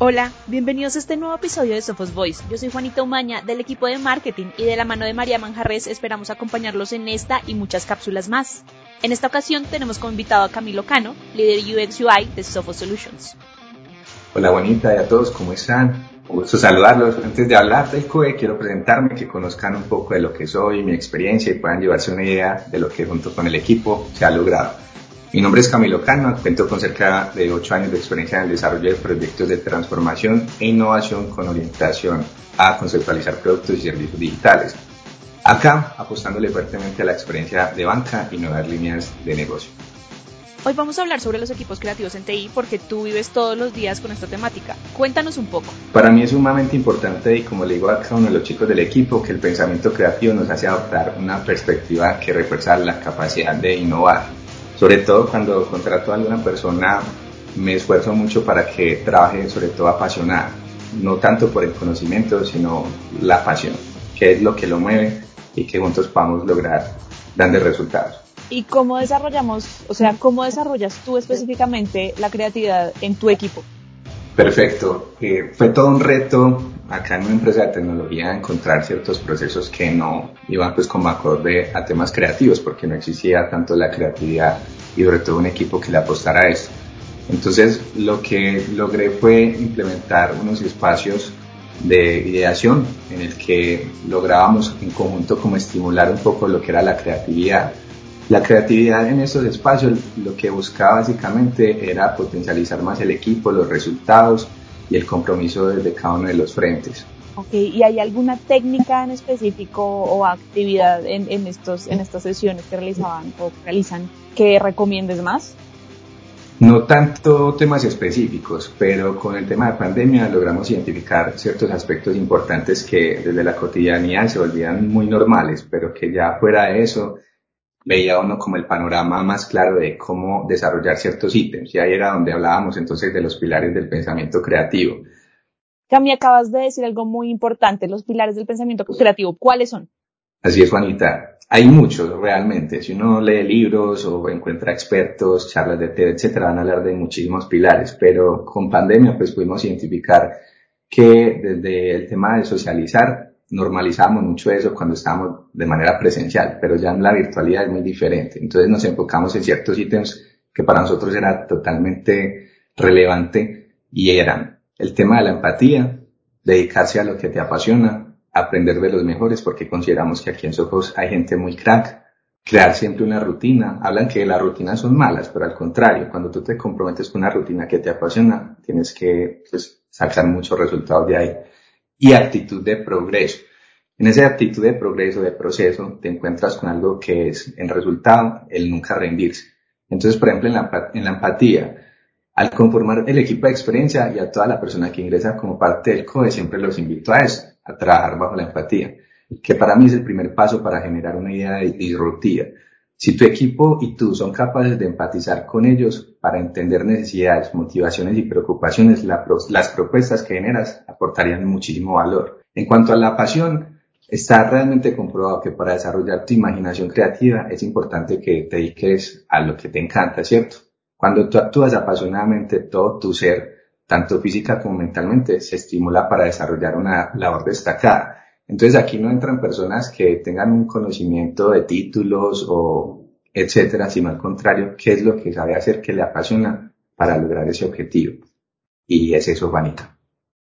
Hola, bienvenidos a este nuevo episodio de Sophos Voice. Yo soy Juanita Umaña del equipo de marketing y de la mano de María Manjarres esperamos acompañarlos en esta y muchas cápsulas más. En esta ocasión tenemos como invitado a Camilo Cano, líder UX UI de Sophos Solutions. Hola Juanita y a todos, ¿cómo están? Un gusto saludarlos. Antes de hablar del COE, quiero presentarme, que conozcan un poco de lo que soy, mi experiencia y puedan llevarse una idea de lo que junto con el equipo se ha logrado. Mi nombre es Camilo Cano, cuento con cerca de 8 años de experiencia en el desarrollo de proyectos de transformación e innovación con orientación a conceptualizar productos y servicios digitales. Acá apostándole fuertemente a la experiencia de banca y nuevas líneas de negocio. Hoy vamos a hablar sobre los equipos creativos en TI porque tú vives todos los días con esta temática. Cuéntanos un poco. Para mí es sumamente importante y como le digo a cada uno de los chicos del equipo que el pensamiento creativo nos hace adoptar una perspectiva que refuerza la capacidad de innovar sobre todo cuando contrato a alguna persona, me esfuerzo mucho para que trabaje sobre todo apasionada, no tanto por el conocimiento, sino la pasión, que es lo que lo mueve y que juntos podamos lograr grandes resultados. ¿Y cómo desarrollamos, o sea, cómo desarrollas tú específicamente la creatividad en tu equipo? Perfecto. Eh, fue todo un reto acá en una empresa de tecnología encontrar ciertos procesos que no iban pues como acorde a temas creativos porque no existía tanto la creatividad y sobre todo un equipo que le apostara a eso. Entonces lo que logré fue implementar unos espacios de ideación en el que lográbamos en conjunto como estimular un poco lo que era la creatividad la creatividad en esos espacios lo que buscaba básicamente era potencializar más el equipo, los resultados y el compromiso desde cada uno de los frentes. Ok, ¿y hay alguna técnica en específico o actividad en, en, estos, en estas sesiones que realizaban o realizan que recomiendes más? No tanto temas específicos, pero con el tema de pandemia logramos identificar ciertos aspectos importantes que desde la cotidianidad se volvían muy normales, pero que ya fuera de eso veía uno como el panorama más claro de cómo desarrollar ciertos ítems. Y ahí era donde hablábamos entonces de los pilares del pensamiento creativo. Cami, acabas de decir algo muy importante, los pilares del pensamiento creativo. ¿Cuáles son? Así es, Juanita. Hay muchos realmente. Si uno lee libros o encuentra expertos, charlas de TED, etcétera, van a hablar de muchísimos pilares. Pero con pandemia, pues pudimos identificar que desde el tema de socializar normalizamos mucho eso cuando estábamos de manera presencial, pero ya en la virtualidad es muy diferente. Entonces nos enfocamos en ciertos ítems que para nosotros era totalmente relevante y eran el tema de la empatía, dedicarse a lo que te apasiona, aprender de los mejores porque consideramos que aquí en Sojos hay gente muy crack, crear siempre una rutina. Hablan que las rutinas son malas, pero al contrario, cuando tú te comprometes con una rutina que te apasiona, tienes que pues, sacar muchos resultados de ahí y actitud de progreso. En esa actitud de progreso, de proceso, te encuentras con algo que es, en resultado, el nunca rendirse. Entonces, por ejemplo, en la, en la empatía, al conformar el equipo de experiencia y a toda la persona que ingresa como parte del CODE, siempre los invito a eso, a trabajar bajo la empatía, que para mí es el primer paso para generar una idea disruptiva. Si tu equipo y tú son capaces de empatizar con ellos para entender necesidades, motivaciones y preocupaciones, las propuestas que generas aportarían muchísimo valor. En cuanto a la pasión, está realmente comprobado que para desarrollar tu imaginación creativa es importante que te dediques a lo que te encanta, ¿cierto? Cuando tú actúas apasionadamente, todo tu ser, tanto física como mentalmente, se estimula para desarrollar una labor destacada. Entonces aquí no entran personas que tengan un conocimiento de títulos o etcétera, sino al contrario, qué es lo que sabe hacer que le apasiona para lograr ese objetivo. Y es eso, Juanita.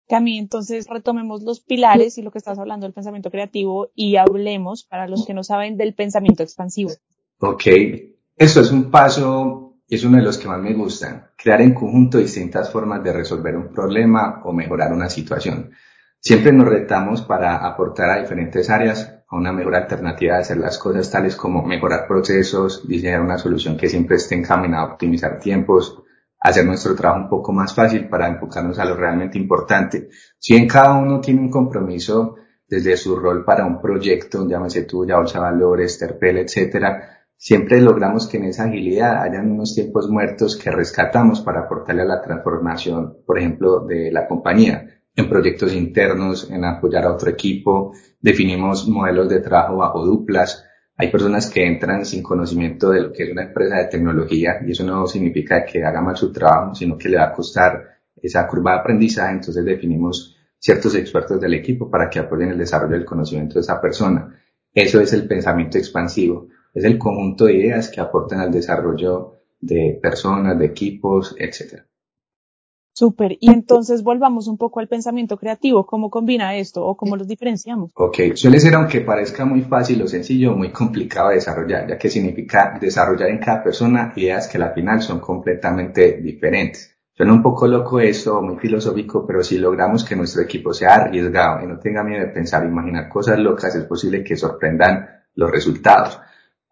Cami, entonces retomemos los pilares y lo que estás hablando del pensamiento creativo y hablemos, para los que no saben, del pensamiento expansivo. Ok, eso es un paso, es uno de los que más me gustan, crear en conjunto distintas formas de resolver un problema o mejorar una situación. Siempre nos retamos para aportar a diferentes áreas a una mejor alternativa de hacer las cosas, tales como mejorar procesos, diseñar una solución que siempre esté encaminada a optimizar tiempos, hacer nuestro trabajo un poco más fácil para enfocarnos a lo realmente importante. Si en cada uno tiene un compromiso desde su rol para un proyecto, llámese tuya, bolsa valores, terpel, etcétera, siempre logramos que en esa agilidad hayan unos tiempos muertos que rescatamos para aportarle a la transformación, por ejemplo, de la compañía en proyectos internos, en apoyar a otro equipo, definimos modelos de trabajo bajo duplas. Hay personas que entran sin conocimiento de lo que es una empresa de tecnología y eso no significa que haga mal su trabajo, sino que le va a costar esa curva de aprendizaje, entonces definimos ciertos expertos del equipo para que apoyen el desarrollo del conocimiento de esa persona. Eso es el pensamiento expansivo, es el conjunto de ideas que aportan al desarrollo de personas, de equipos, etc. Súper. Y entonces volvamos un poco al pensamiento creativo. ¿Cómo combina esto o cómo los diferenciamos? Ok, suele ser, aunque parezca muy fácil o sencillo, muy complicado de desarrollar, ya que significa desarrollar en cada persona ideas que al final son completamente diferentes. Suena un poco loco eso, muy filosófico, pero si logramos que nuestro equipo sea arriesgado y no tenga miedo de pensar, imaginar cosas locas, es posible que sorprendan los resultados.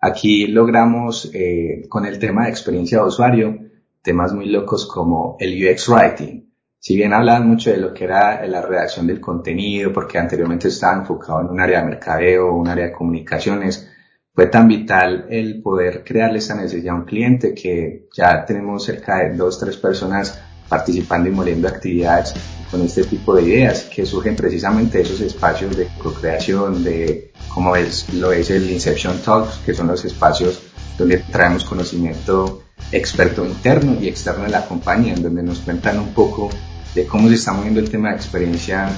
Aquí logramos, eh, con el tema de experiencia de usuario, temas muy locos como el UX Writing. Si bien hablan mucho de lo que era la redacción del contenido, porque anteriormente estaba enfocado en un área de mercadeo un área de comunicaciones, fue tan vital el poder crearle esa necesidad a un cliente que ya tenemos cerca de dos, tres personas participando y moliendo actividades con este tipo de ideas que surgen precisamente de esos espacios de co-creación, de como es, lo es el Inception Talks, que son los espacios donde traemos conocimiento experto interno y externo de la compañía, en donde nos cuentan un poco de cómo se está moviendo el tema de experiencia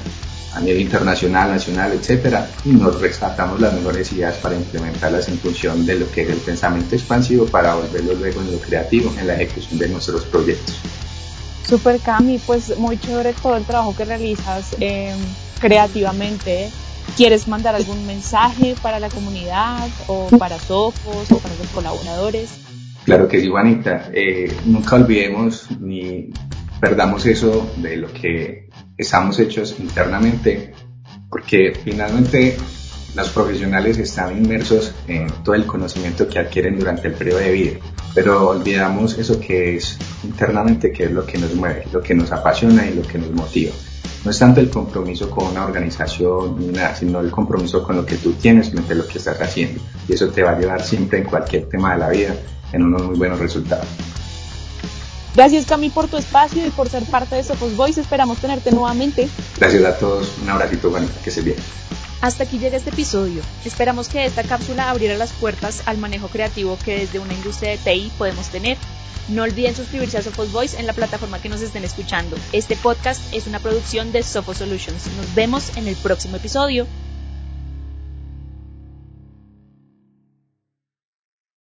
a nivel internacional, nacional, etcétera, y nos rescatamos las mejores ideas para implementarlas en función de lo que es el pensamiento expansivo para volverlo luego en lo creativo, en la ejecución de nuestros proyectos. Super Cami, pues muy chévere todo el trabajo que realizas eh, creativamente. ¿Quieres mandar algún mensaje para la comunidad o para Sofos o para los colaboradores? Claro que sí, Juanita. Eh, nunca olvidemos ni perdamos eso de lo que estamos hechos internamente, porque finalmente los profesionales están inmersos en todo el conocimiento que adquieren durante el periodo de vida, pero olvidamos eso que es internamente, que es lo que nos mueve, lo que nos apasiona y lo que nos motiva. No es tanto el compromiso con una organización ni nada, sino el compromiso con lo que tú tienes frente a lo que estás haciendo. Y eso te va a llevar siempre en cualquier tema de la vida en unos muy buenos resultados. Gracias Cami por tu espacio y por ser parte de Sofos Voice. Esperamos tenerte nuevamente. Gracias a todos. Un abracito, Juanita. Que se bien. Hasta aquí llega este episodio. Esperamos que esta cápsula abriera las puertas al manejo creativo que desde una industria de TI podemos tener. No olviden suscribirse a Sophos Voice en la plataforma que nos estén escuchando. Este podcast es una producción de Sophos Solutions. Nos vemos en el próximo episodio.